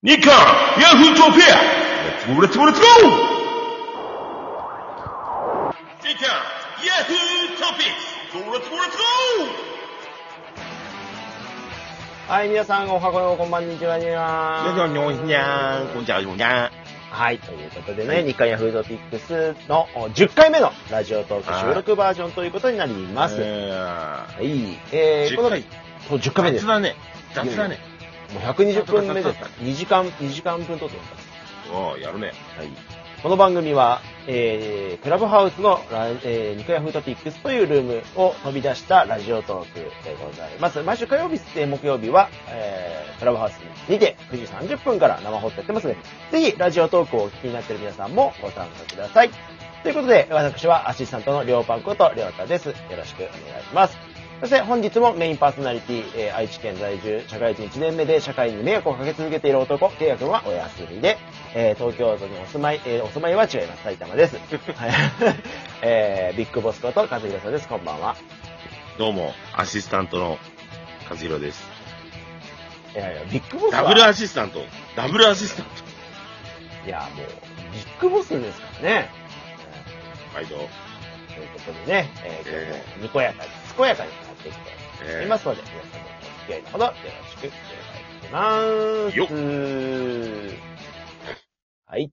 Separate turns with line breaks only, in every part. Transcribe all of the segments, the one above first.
日韓ヤフートピアレッツゴーレッツゴーレッツゴー日韓ヤフートピックスレッツゴーレッツゴ
はい、皆さん、おはこよ、こんばんにちはには。
ーにょにゃーん、こんにちは、にょにゃ
はい、ということでね、日刊ヤフードピックスのお10回目のラジオトーク収録バージョンということになります。
え
はい、えー、
10
この、
回
そう10回目です。も
雑だね。雑だね。
う120分目です
雑だ。
2時間、2時間分撮ってます。
おーやるね。
はい。この番組は、えー、クラブハウスのラ、えー、ニコヤフートピックスというルームを飛び出したラジオトークでございます。毎週火曜日、えー木曜日は、えー、クラブハウスにて9時30分から生放送やってますので、ぜひラジオトークをお聞きになっている皆さんもご参加ください。ということで、私はアシスタントのりょうパンことりょうたです。よろしくお願いします。そして本日もメインパーソナリティ、えー愛知県在住、社会人1年目で社会に迷惑をかけ続けている男、ケイヤ君はお休みで、えー東京都にお住まい、えーお住まいは違います。埼玉です。はい。えービッグボスこと和弘さんです。こんばんは。
どうも、アシスタントの和弘です。
いやいや、ビッグボスは、
ダブルアシスタント。ダブルアシスタン
いや、もう、ビッグボスですからね。
ト。はい、どう
ということでね、えー今日もにこやかに、健やかにやっていきたいと思い
え
ますので、皆さんのお付き合いのほどよろしくお願いします。はい。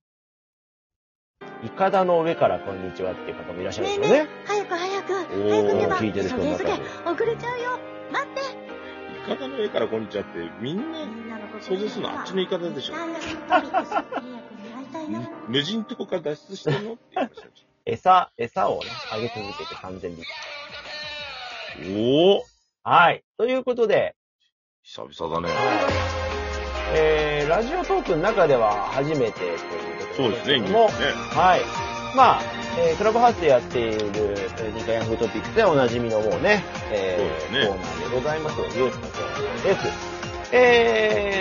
いかだの上からこんにちはっていう方もいらっしゃるんですよね。
早く早く、
おー
早く出ば、
聞いてる
遅れちゃうよ。待って。
イカダの上からこんにちはって、みんな想像するのあっちのイカダでしょ。無人島から脱出してんの？って言いました
餌、餌をね、あげ続けて完全に。
おお
はい。ということで、
久々だね。
えー、ラジオトークの中では初めてということ
そうですね、ニュ
けども
ースね。
はい。まあ、えークラブハウスでやっている、えー、ニカヤフートピックスでおなじみのもうね、えー
そうですね
コーナーでございます。ニュースのコーナーです。えー、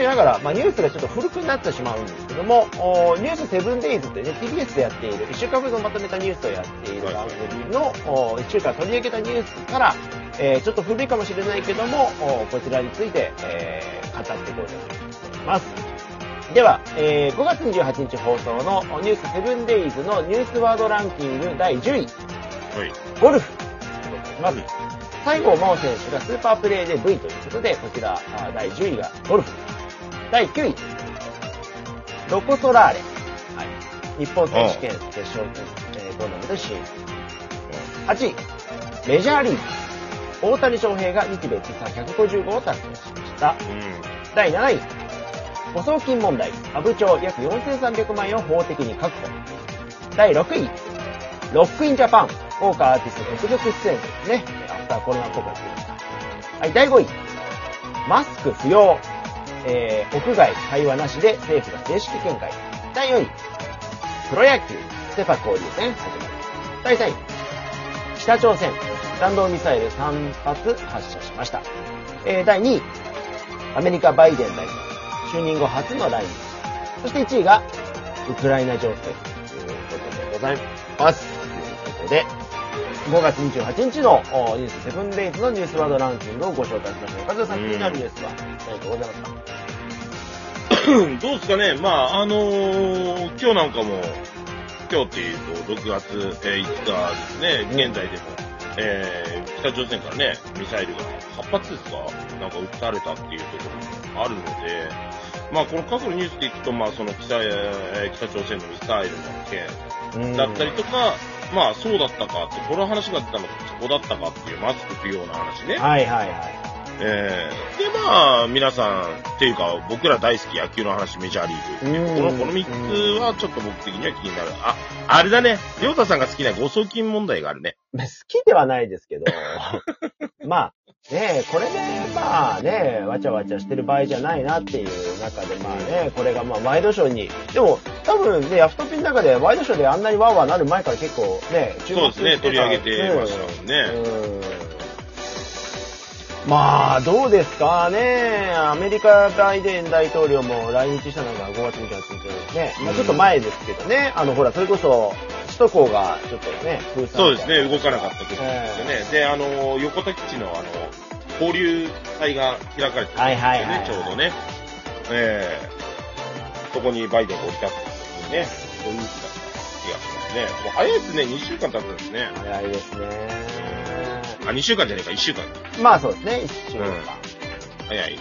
しながら、まあ、ニュースがちょっと古くなってしまうんですけども、おニュースセブンデイズってね、TBS でやっている、1週間分のまとめたニュースをやっている番組の、お1週間取り上げたニュースから、えーちょっと古いかもしれないけども、おこちらについて、えー語っていこうと思います。では、えー5月28日放送のニュースセブンデイズのニュースワードランキング第10位、
はい。
ゴルフ。まず、西郷真央選手がスーパープレーで V ということで、こちら、あ第10位がゴルフ。第9位、ロコ・ソラーレ。はい。日本選手権決勝トーナメント進出。8位、メジャーリーグ。大谷翔平が日米通算150号を達成しました。
う
第7位、誤送金問題、阿武町約4300万円を法的に確保。第6位、ロックインジャパン、豪華アーティスト続々出演ですね。アフターコロナっぽくなってきました。はい、第5位、マスク不要、えー、屋外会話なしで政府が正式見解。第4位、プロ野球、セパ交流戦始まる。第3位、北朝鮮、弾道ミサイル3発発射しました。えー、第2位、アメリカバイデン大統領、就任後初の来日。そして1位が、ウクライナ情勢ということでございます。ということで、5月28日のニュースセブンデイズのニュースワードランキングをご紹介しました。カズさん気になるニュースは何かございますか？
どうですかね。まあ、あのー、今日なんかも、今日っていうと、6月、えー5日ですね、現在でも、えー、北朝鮮からね、ミサイルが8発ですかなんか撃たれたっていうところもあるので、まあ、この過去のニュースでいくと、まあ、その北、えー北朝鮮のミサイルの件だったりとか、まあ、そうだったかって、この話があったのか、そこだったかっていう、マスク不要な話ね。
はいはいはい。
えー、で、まあ、皆さん、っていうか、僕ら大好き野球の話、メジャーリーグ。
うん
この、この3つはちょっと僕的には気になる。あ、あれだね。りょうたさんが好きな誤送金問題があるね。
まあ好きではないですけど、まあ、ねこれで、まあね、わちゃわちゃしてる場合じゃないなっていう中で、まあね、これがまあワイドショーに、でも多分ね、ヤフトピの中でワイドショーであんなにワーワーなる前から結構ね、注
そうですね、取り上げてましたもんね。
うんまあ、どうですかね。アメリカバイデン大統領も来日したのが5月28日ですね。まあ、ちょっと前ですけどね。あの、ほら、それこそ、首都高がちょっとね、封鎖
そうですね、動かなかった時ですよね。で、あの、横田基地のあの、交流会が開かれてたんですよね、
はいはいはい
ちょうどね。えそこにバイデンが降り立ったっていうね、そういう気がしますね。もう早いですね、2週間経ったんですね。
早いですね。
あ、2週間じゃねえか、1週間。
まあそうですね、一週間。
早いね。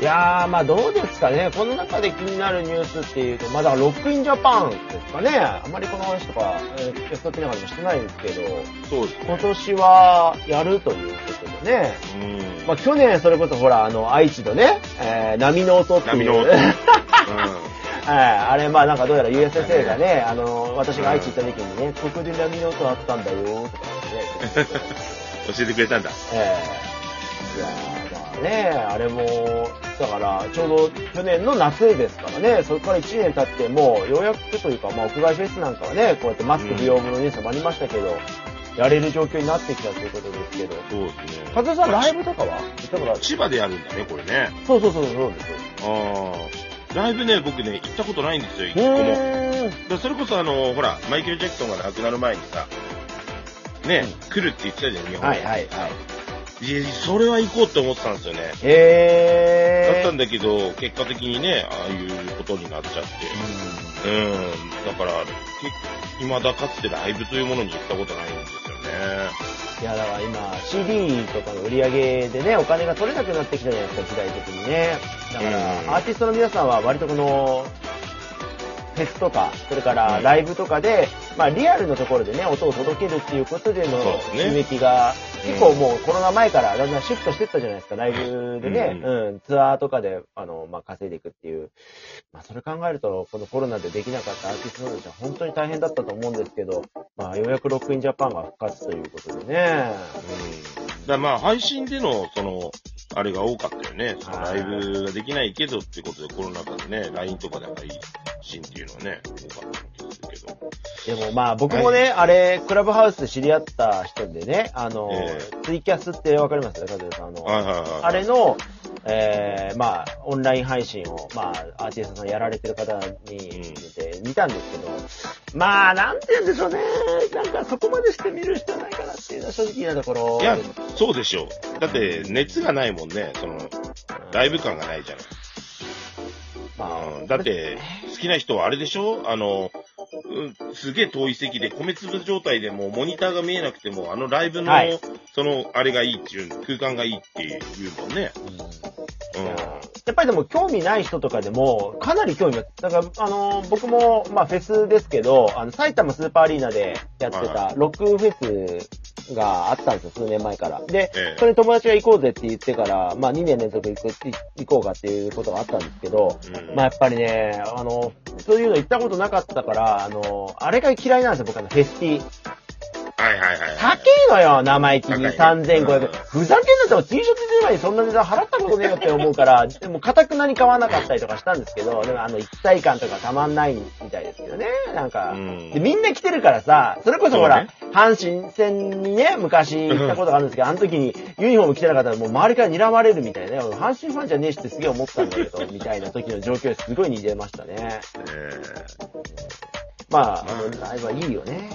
いやー、まあどうですかね。この中で気になるニュースっていうと、まあだからロックインジャパンですかね。あんまりこの話とか、えー、やったって中でもしてないんですけど、
そうです
今年はやるということでね。
うん。
まあ去年それこそほら、あの、愛知のね、えー、波の音っていう。
波の音
はい、あれ、まあなんかどうやら USSA がね、あの、私が愛知行った時にね、ここで波の音あったんだよ、とかね。
教えてくれたんだ。
ええいやーまあね、あれも、だから、ちょうど去年の夏ですからね、それから1年経って、もう、ようやくというか、まあ、屋外フェスなんかはね、こうやってマスク不要のニュースもありましたけど、やれる状況になってきたということですけど、
そうですね。
和田さん、ライブとかは？行ったことある
千葉でやるんだね、これね。
そうそうそう、そうです。
ああ。ライブね、僕ね、行ったことないんですよ、一
う
個も。だそれこそあの、ほら、マイケル・ジャクソンが亡くなる前にさ、ね、来るって言ってたじゃん、日本
はいはいはい。
いやそれは行こうって思ってたんですよね。だ
へー。
ったんだけど、結果的にね、ああいうことになっちゃって。うん。だから、け未だかつてライブというものに行ったことないんですよね。
いや、だから今、CD とかの売り上げでね、お金が取れなくなってきたじゃないですか、時代的にね。だから、
うん
アーティストの皆さんは割とこの、フェスとか、それからライブとかで、まあリアルのところでね、音を届けるっていうことでの収益が、
うん
結構もうコロナ前からだんだんシフトしてったじゃないですか、ライブでね、
う
うん、ツアーとかで、あの、まあ稼いでいくっていう。まあそれ考えると、このコロナでできなかったアーティストたちは本当に大変だったと思うんですけど、まあようやくロックインジャパンが復活ということでね。
うん。だまあ、配信での、その、あれが多かったよね。そのライブができないけどってことでコロナ禍でね、LINE とかで配信っていうのはね、多かった気がするけど。
でもまあ僕もね、あれ、クラブハウスで知り合った人でね、あの、
え
ツイキャスってわかります？か、カズさん。あの、
はいはいはい。
あれの、えー、まあ、オンライン配信を、まあ、アーティストさんやられてる方に見て、見たんですけど、まあ、なんて言うんでしょうね。なんかそこまでして見る必要ないかなっていうのは正直なところ。
いや、そうでしょう。だって、熱がないもんね、その、ライブ感がないじゃない。
ま
うん、だって、好きな人はあれでしょ？あの、うん、すげえ遠い席で米粒状態でもうモニターが見えなくても、あのライブの、
はい。
その、あれがいいっていう、空間がいいっていうもんね。うん。
やっぱりでも興味ない人とかでも、かなり興味が、だから、あの、僕も、まあフェスですけど、あの、埼玉スーパーアリーナでやって
は
たロックフェスがあったんですよ、数年前から。で、
ええ
それに友達が行こうぜって言ってから、まあ2年連続行く行こうかっていうことがあったんですけど、
うん
まあやっぱりね、あの、そういうの行ったことなかったから、あの、あれが嫌いなんですよ、僕あの、フェスティ。
はいはいはい。
高いのよ、生意気に。
高いね
3500円。
うん
ふざけんなっても T シャツ1枚にそんな値段払ったことねえよって思うから、でも、かたくなに買わなかったりとかしたんですけど、でも、あの、一体感とかたまんないみたいですけどね。なんか、
うん
で、みんな来てるからさ、それこそほら、
そう
阪神戦にね、昔行ったことがあるんですけど、あの時にユニフォーム着てなかったらもう周りから睨まれるみたいなね、阪神ファンじゃねえしってすげえ思ったんだけど、みたいな時の状況ですごい似てましたね。
え
まあ、あの、ライブはいいよね。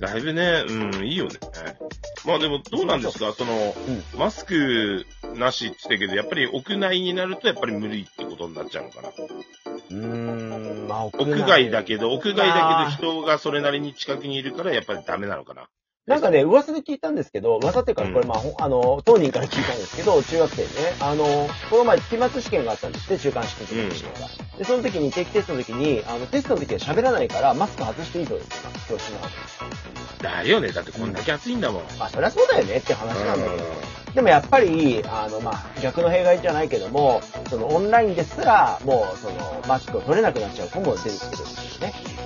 ーライブね、うん、いいよね。まあでも、どうなんですか？その、
うん。
マスクなしって言ったけど、やっぱり屋内になるとやっぱり無理ってことになっちゃうのかな？
うーん、まあ、屋
屋外だけど、屋外だけど人がそれなりに近くにいるからやっぱりダメなのかな？
なんかね、噂で聞いたんですけど、噂っていうか、これまあ、ほあの、当人から聞いたんですけど、中学生ね、あの、この前、期末試験があったんですって、中間試験の試験が。で、その時に定期テストの時に、あの、テストの時は喋らないから、マスク外していいそうです、今、教室の。
だよね。だってこんだけ暑いんだもん。
まあ、そりゃそうだよねって話なんだけど。でもやっぱり、あの、まあ、逆の弊害じゃないけども、その、オンラインですら、もう、その、マスクを取れなくなっちゃう子も出てきてるんですよね。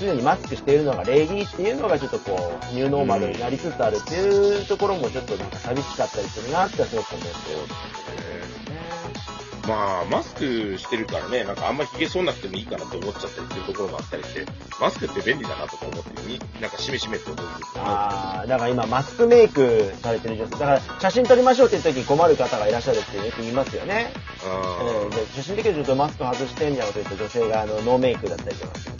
常にマスクしているのが礼儀っていうのがちょっとこう、ニューノーマルになりつつあるっていうところもちょっとなんか寂しかったりするなってすごく思って
ーまあ、マスクしてるからね、なんかあんまり髭剃んなくてもいいかなって思っちゃったりするところもあったりして、マスクって便利だなとか思ってに、なんかしめしめって思うんですけど、
ああ、だから今マスクメイクされてる女性、だから写真撮りましょうって言った時に困る方がいらっしゃるってよく言いますよね。うん、で写真的にちょっとマスク外してみたいなこと言うと女性があのノーメイクだったりとかする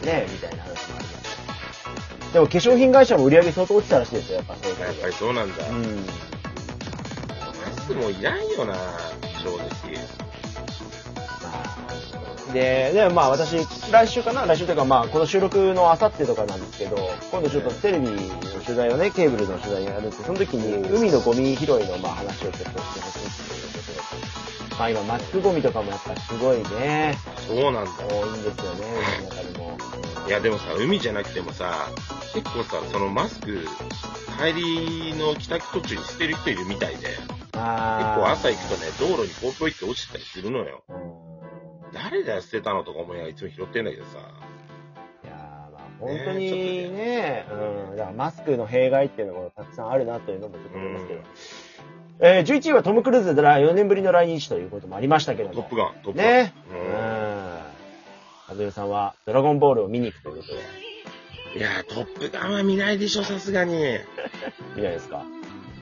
とね、みたいな話もあります。でも化粧品会社も売り上げ相当落ちたらしいですよ、やっぱそう
やっぱりそうなんだ。
うん。
マスクもいらんよな。正直。
で、で、まあ私、来週かな？来週というかまあこの収録のあさってとかなんですけど、今度ちょっとテレビの取材をね、ケーブルの取材をやるんで、その時に海のゴミ拾いのまあ話をちょっとしてほしいっていうことで、まあ今マスクゴミとかもやっぱすごいね、
そうなんだ
多
よ。
いんですよね、海の中でも。
いや、でもさ、海じゃなくてもさ、結構さ、そのマスク、帰りの帰宅途中に捨てる人いるみたいで、結
あ
構朝行くとね、道路にポイポイって落ちてたりするのよ。
うん
誰だよ捨てたのとか思いながらいつも拾ってんだけどさ。
いやーまあ本当にね、うん、だからマスクの弊害っていうのもたくさんあるなというのもちょっと思いますけど。えー、11位はトム・クルーズで4年ぶりの来日ということもありましたけども。
トップガン、トップガン。
ね。う
うん
ん。カズヨさんはドラゴンボールを見に行くということで。
いやー、トップガンは見ないでしょ、さすがに。い
いいないですか？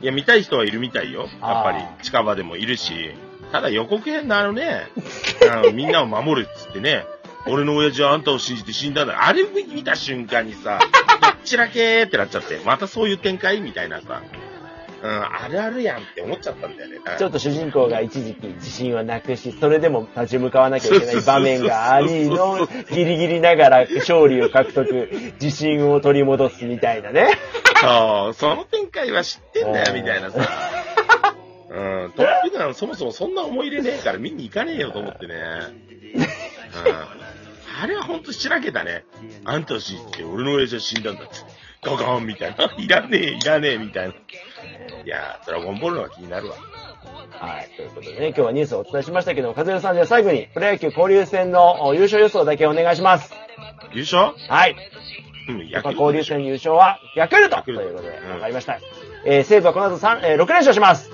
や、見たい人はいるみたいよ。やっぱり近場でもいるし。ただ予告編のあのね、あのみんなを守るっつってね、俺の親父はあんたを信じて死んだんだ。あれ見た瞬間にさ、どっちらけーってなっちゃって、またそういう展開みたいなさ。うん、あるあるやんって思っちゃったんだよね。
ちょっと主人公が一時期自信をなくし、それでも立ち向かわなきゃいけない場面がありの、ギリギリながら勝利を獲得、自信を取り戻すみたいなね。
そう、その展開は知ってんだよ、みたいなさ。うん、トップガンそもそもそんな思い入れねえから見に行かねえよと思ってね。うん。あれはほんとしらけたね。あんたを信じて俺の親父は死んだんだって。ガガンみたいな。いらねえ、いらねえ、みたいな。いやー、ドラゴンボールのが気になるわ。
はい。ということでね、今日はニュースをお伝えしましたけども、和代さんでは最後に、プロ野球交流戦のお優勝予想だけお願いします。
優勝？
はい。
うん、
やっぱ交流戦優勝は
ヤクルト
ということで、
うん
わかりました。えー、西武はこの後3、えー6連勝します。